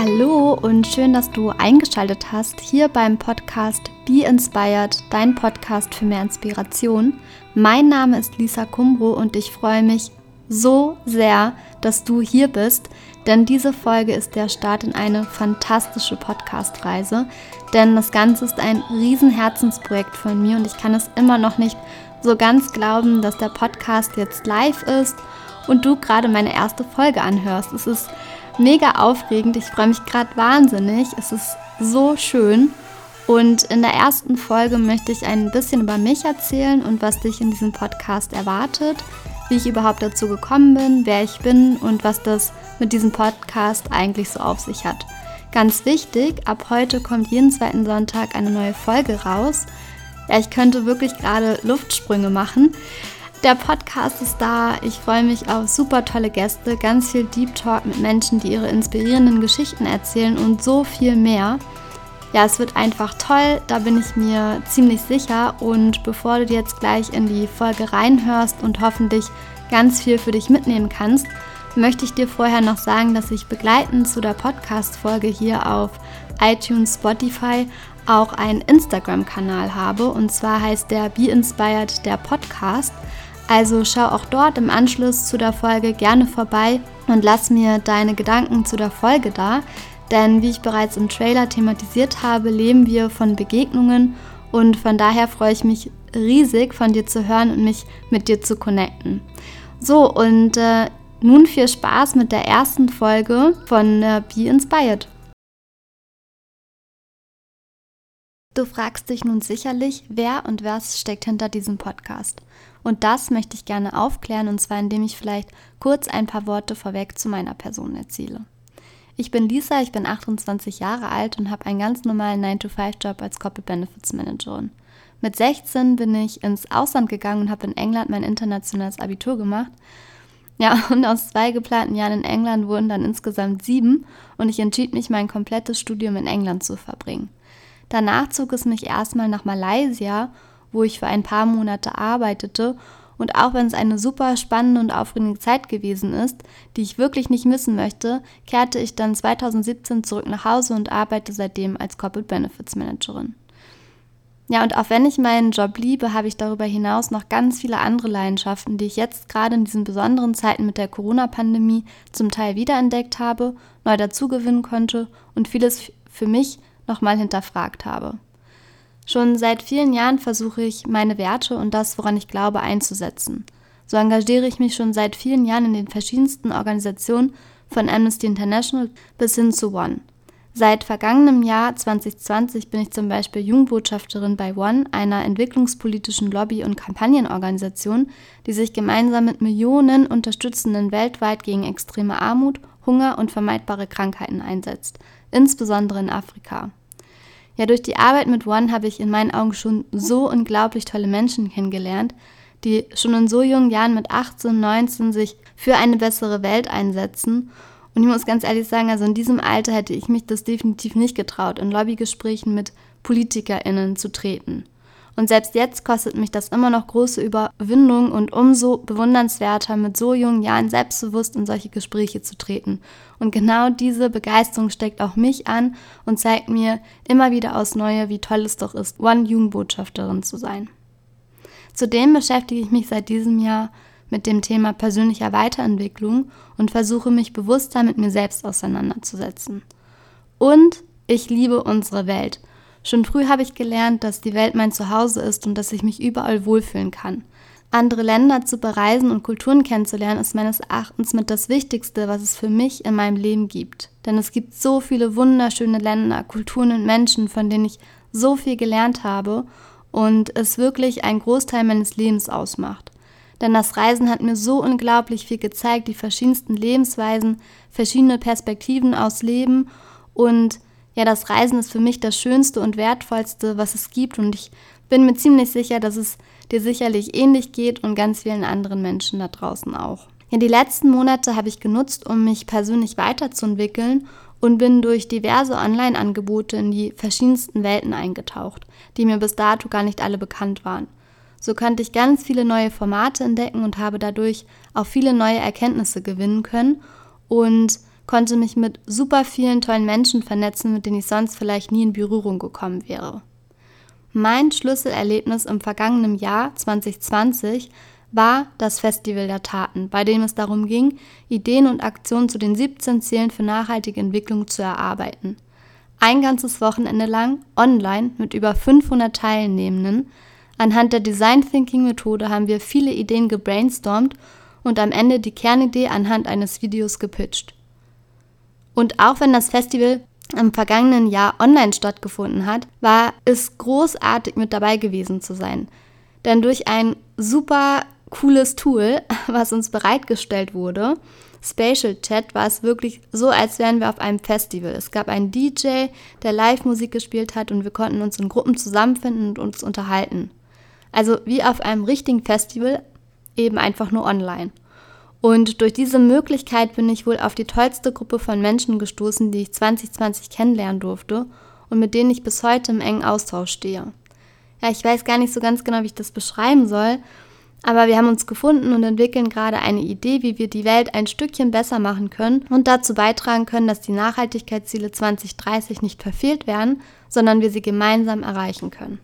Hallo und schön, dass du eingeschaltet hast hier beim Podcast Be Inspired, dein Podcast für mehr Inspiration. Mein Name ist Lisa Kumbro und ich freue mich so sehr, dass du hier bist, denn diese Folge ist der Start in eine fantastische Podcast-Reise. Denn das Ganze ist ein Riesenherzensprojekt von mir und ich kann es immer noch nicht so ganz glauben, dass der Podcast jetzt live ist und du gerade meine erste Folge anhörst. Es ist mega aufregend, ich freue mich gerade wahnsinnig, es ist so schön. Und in der ersten Folge möchte ich ein bisschen über mich erzählen und was dich in diesem Podcast erwartet, wie ich überhaupt dazu gekommen bin, wer ich bin und was das mit diesem Podcast eigentlich so auf sich hat. Ganz wichtig, ab heute kommt jeden zweiten Sonntag eine neue Folge raus. Ja, ich könnte wirklich gerade Luftsprünge machen. Der Podcast ist da. Ich freue mich auf super tolle Gäste, ganz viel Deep Talk mit Menschen, die ihre inspirierenden Geschichten erzählen und so viel mehr. Ja, es wird einfach toll, da bin ich mir ziemlich sicher. Und bevor du jetzt gleich in die Folge reinhörst und hoffentlich ganz viel für dich mitnehmen kannst, möchte ich dir vorher noch sagen, dass ich begleitend zu der Podcast-Folge hier auf iTunes, Spotify auch einen Instagram-Kanal habe. Und zwar heißt der Be Inspired der Podcast. Also schau auch dort im Anschluss zu der Folge gerne vorbei und lass mir deine Gedanken zu der Folge da. Denn wie ich bereits im Trailer thematisiert habe, leben wir von Begegnungen und von daher freue ich mich riesig von dir zu hören und mich mit dir zu connecten. So, und äh, nun viel Spaß mit der ersten Folge von äh, Be Inspired. Du fragst dich nun sicherlich, wer und was steckt hinter diesem Podcast. Und das möchte ich gerne aufklären, und zwar indem ich vielleicht kurz ein paar Worte vorweg zu meiner Person erzähle. Ich bin Lisa, ich bin 28 Jahre alt und habe einen ganz normalen 9-to-5-Job als Corporate Benefits Managerin. Mit 16 bin ich ins Ausland gegangen und habe in England mein internationales Abitur gemacht. Ja, und aus zwei geplanten Jahren in England wurden dann insgesamt sieben und ich entschied mich, mein komplettes Studium in England zu verbringen. Danach zog es mich erstmal nach Malaysia, wo ich für ein paar Monate arbeitete und auch wenn es eine super spannende und aufregende Zeit gewesen ist, die ich wirklich nicht missen möchte, kehrte ich dann 2017 zurück nach Hause und arbeite seitdem als Corporate Benefits Managerin. Ja, und auch wenn ich meinen Job liebe, habe ich darüber hinaus noch ganz viele andere Leidenschaften, die ich jetzt gerade in diesen besonderen Zeiten mit der Corona-Pandemie zum Teil wiederentdeckt habe, neu dazugewinnen konnte und vieles für mich nochmal hinterfragt habe. Schon seit vielen Jahren versuche ich, meine Werte und das, woran ich glaube, einzusetzen. So engagiere ich mich schon seit vielen Jahren in den verschiedensten Organisationen von Amnesty International bis hin zu One. Seit vergangenem Jahr 2020 bin ich zum Beispiel Jungbotschafterin bei One, einer entwicklungspolitischen Lobby- und Kampagnenorganisation, die sich gemeinsam mit Millionen Unterstützenden weltweit gegen extreme Armut, Hunger und vermeidbare Krankheiten einsetzt, insbesondere in Afrika. Ja, durch die Arbeit mit One habe ich in meinen Augen schon so unglaublich tolle Menschen kennengelernt, die schon in so jungen Jahren mit 18, 19 sich für eine bessere Welt einsetzen. Und ich muss ganz ehrlich sagen, also in diesem Alter hätte ich mich das definitiv nicht getraut, in Lobbygesprächen mit PolitikerInnen zu treten. Und selbst jetzt kostet mich das immer noch große Überwindung und umso bewundernswerter, mit so jungen Jahren selbstbewusst in solche Gespräche zu treten. Und genau diese Begeisterung steckt auch mich an und zeigt mir immer wieder aus Neue, wie toll es doch ist, One-Jugendbotschafterin zu sein. Zudem beschäftige ich mich seit diesem Jahr mit dem Thema persönlicher Weiterentwicklung und versuche mich bewusster mit mir selbst auseinanderzusetzen. Und ich liebe unsere Welt. Schon früh habe ich gelernt, dass die Welt mein Zuhause ist und dass ich mich überall wohlfühlen kann. Andere Länder zu bereisen und Kulturen kennenzulernen, ist meines Erachtens mit das Wichtigste, was es für mich in meinem Leben gibt. Denn es gibt so viele wunderschöne Länder, Kulturen und Menschen, von denen ich so viel gelernt habe und es wirklich einen Großteil meines Lebens ausmacht. Denn das Reisen hat mir so unglaublich viel gezeigt, die verschiedensten Lebensweisen, verschiedene Perspektiven aus Leben und ja, das Reisen ist für mich das Schönste und Wertvollste, was es gibt und ich bin mir ziemlich sicher, dass es dir sicherlich ähnlich geht und ganz vielen anderen Menschen da draußen auch. Ja, die letzten Monate habe ich genutzt, um mich persönlich weiterzuentwickeln und bin durch diverse Online-Angebote in die verschiedensten Welten eingetaucht, die mir bis dato gar nicht alle bekannt waren. So konnte ich ganz viele neue Formate entdecken und habe dadurch auch viele neue Erkenntnisse gewinnen können und konnte mich mit super vielen tollen Menschen vernetzen, mit denen ich sonst vielleicht nie in Berührung gekommen wäre. Mein Schlüsselerlebnis im vergangenen Jahr 2020 war das Festival der Taten, bei dem es darum ging, Ideen und Aktionen zu den 17 Zielen für nachhaltige Entwicklung zu erarbeiten. Ein ganzes Wochenende lang online mit über 500 Teilnehmenden. Anhand der Design Thinking Methode haben wir viele Ideen gebrainstormt und am Ende die Kernidee anhand eines Videos gepitcht. Und auch wenn das Festival im vergangenen Jahr online stattgefunden hat, war es großartig mit dabei gewesen zu sein. Denn durch ein super cooles Tool, was uns bereitgestellt wurde, Spatial Chat, war es wirklich so, als wären wir auf einem Festival. Es gab einen DJ, der Live-Musik gespielt hat und wir konnten uns in Gruppen zusammenfinden und uns unterhalten. Also wie auf einem richtigen Festival, eben einfach nur online. Und durch diese Möglichkeit bin ich wohl auf die tollste Gruppe von Menschen gestoßen, die ich 2020 kennenlernen durfte und mit denen ich bis heute im engen Austausch stehe. Ja, ich weiß gar nicht so ganz genau, wie ich das beschreiben soll, aber wir haben uns gefunden und entwickeln gerade eine Idee, wie wir die Welt ein Stückchen besser machen können und dazu beitragen können, dass die Nachhaltigkeitsziele 2030 nicht verfehlt werden, sondern wir sie gemeinsam erreichen können.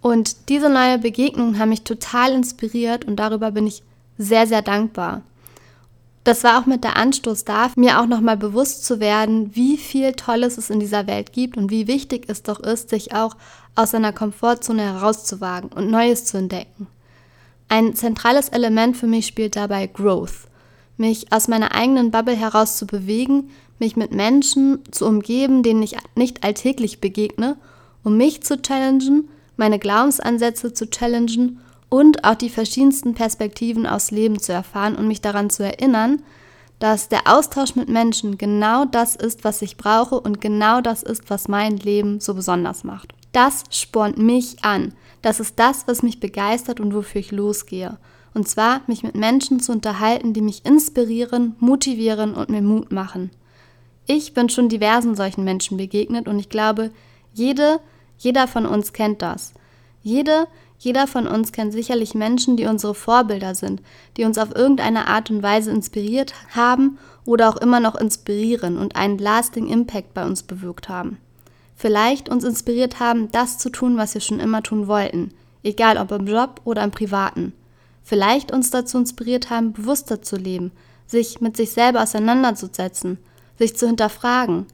Und diese neue Begegnungen haben mich total inspiriert und darüber bin ich sehr, sehr dankbar. Das war auch mit der Anstoß da, mir auch nochmal bewusst zu werden, wie viel Tolles es in dieser Welt gibt und wie wichtig es doch ist, sich auch aus seiner Komfortzone herauszuwagen und Neues zu entdecken. Ein zentrales Element für mich spielt dabei Growth. Mich aus meiner eigenen Bubble heraus zu bewegen, mich mit Menschen zu umgeben, denen ich nicht alltäglich begegne, um mich zu challengen, meine Glaubensansätze zu challengen und auch die verschiedensten Perspektiven aus Leben zu erfahren und mich daran zu erinnern, dass der Austausch mit Menschen genau das ist, was ich brauche und genau das ist, was mein Leben so besonders macht. Das spornt mich an. Das ist das, was mich begeistert und wofür ich losgehe. Und zwar mich mit Menschen zu unterhalten, die mich inspirieren, motivieren und mir Mut machen. Ich bin schon diversen solchen Menschen begegnet und ich glaube, jede, jeder von uns kennt das. Jede, jeder von uns kennt sicherlich Menschen, die unsere Vorbilder sind, die uns auf irgendeine Art und Weise inspiriert haben oder auch immer noch inspirieren und einen lasting Impact bei uns bewirkt haben. Vielleicht uns inspiriert haben, das zu tun, was wir schon immer tun wollten, egal ob im Job oder im Privaten. Vielleicht uns dazu inspiriert haben, bewusster zu leben, sich mit sich selber auseinanderzusetzen, sich zu hinterfragen.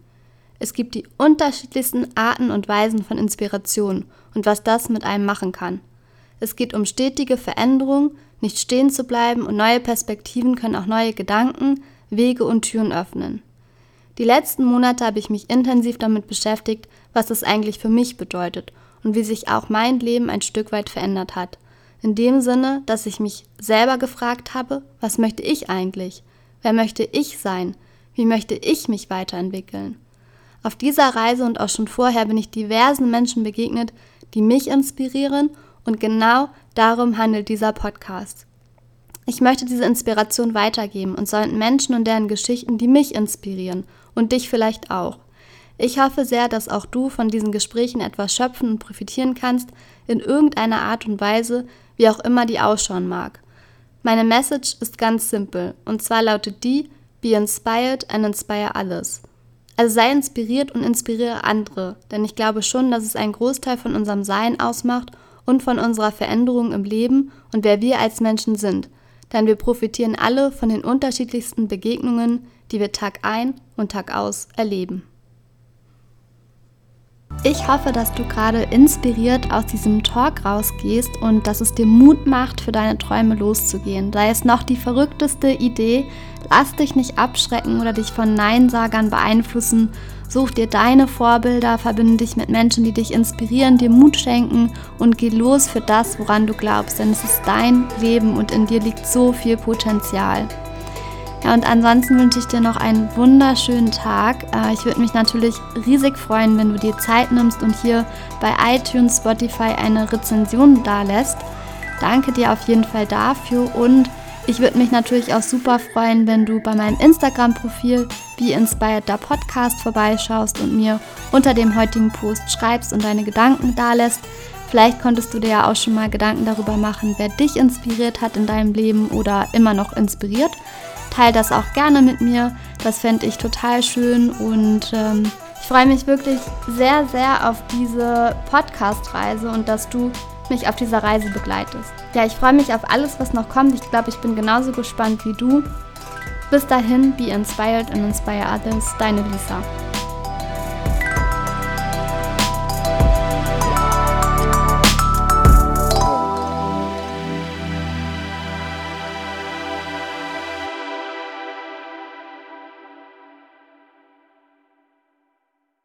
Es gibt die unterschiedlichsten Arten und Weisen von Inspiration und was das mit einem machen kann. Es geht um stetige Veränderung, nicht stehen zu bleiben und neue Perspektiven können auch neue Gedanken, Wege und Türen öffnen. Die letzten Monate habe ich mich intensiv damit beschäftigt, was es eigentlich für mich bedeutet und wie sich auch mein Leben ein Stück weit verändert hat. In dem Sinne, dass ich mich selber gefragt habe, was möchte ich eigentlich? Wer möchte ich sein? Wie möchte ich mich weiterentwickeln? Auf dieser Reise und auch schon vorher bin ich diversen Menschen begegnet, die mich inspirieren und genau darum handelt dieser Podcast. Ich möchte diese Inspiration weitergeben und sollten Menschen und deren Geschichten, die mich inspirieren und dich vielleicht auch. Ich hoffe sehr, dass auch du von diesen Gesprächen etwas schöpfen und profitieren kannst, in irgendeiner Art und Weise, wie auch immer die ausschauen mag. Meine Message ist ganz simpel und zwar lautet die: Be inspired and inspire others. Also sei inspiriert und inspiriere andere, denn ich glaube schon, dass es einen Großteil von unserem Sein ausmacht und von unserer Veränderung im Leben und wer wir als Menschen sind. Denn wir profitieren alle von den unterschiedlichsten Begegnungen, die wir Tag ein und Tag aus erleben. Ich hoffe, dass du gerade inspiriert aus diesem Talk rausgehst und dass es dir Mut macht, für deine Träume loszugehen. Sei es noch die verrückteste Idee, lass dich nicht abschrecken oder dich von Neinsagern beeinflussen. Such dir deine Vorbilder, verbinde dich mit Menschen, die dich inspirieren, dir Mut schenken und geh los für das, woran du glaubst, denn es ist dein Leben und in dir liegt so viel Potenzial. Ja, und ansonsten wünsche ich dir noch einen wunderschönen Tag. Äh, ich würde mich natürlich riesig freuen, wenn du dir Zeit nimmst und hier bei iTunes, Spotify eine Rezension da lässt. Danke dir auf jeden Fall dafür und ich würde mich natürlich auch super freuen, wenn du bei meinem Instagram-Profil Be Inspired da Podcast vorbeischaust und mir unter dem heutigen Post schreibst und deine Gedanken da lässt. Vielleicht konntest du dir ja auch schon mal Gedanken darüber machen, wer dich inspiriert hat in deinem Leben oder immer noch inspiriert. Teil das auch gerne mit mir, Das fände ich total schön und ähm, ich freue mich wirklich sehr, sehr auf diese Podcast-Reise und dass du mich auf dieser Reise begleitest. Ja, ich freue mich auf alles, was noch kommt. Ich glaube, ich bin genauso gespannt wie du. Bis dahin, be inspired and inspire others. Deine Lisa.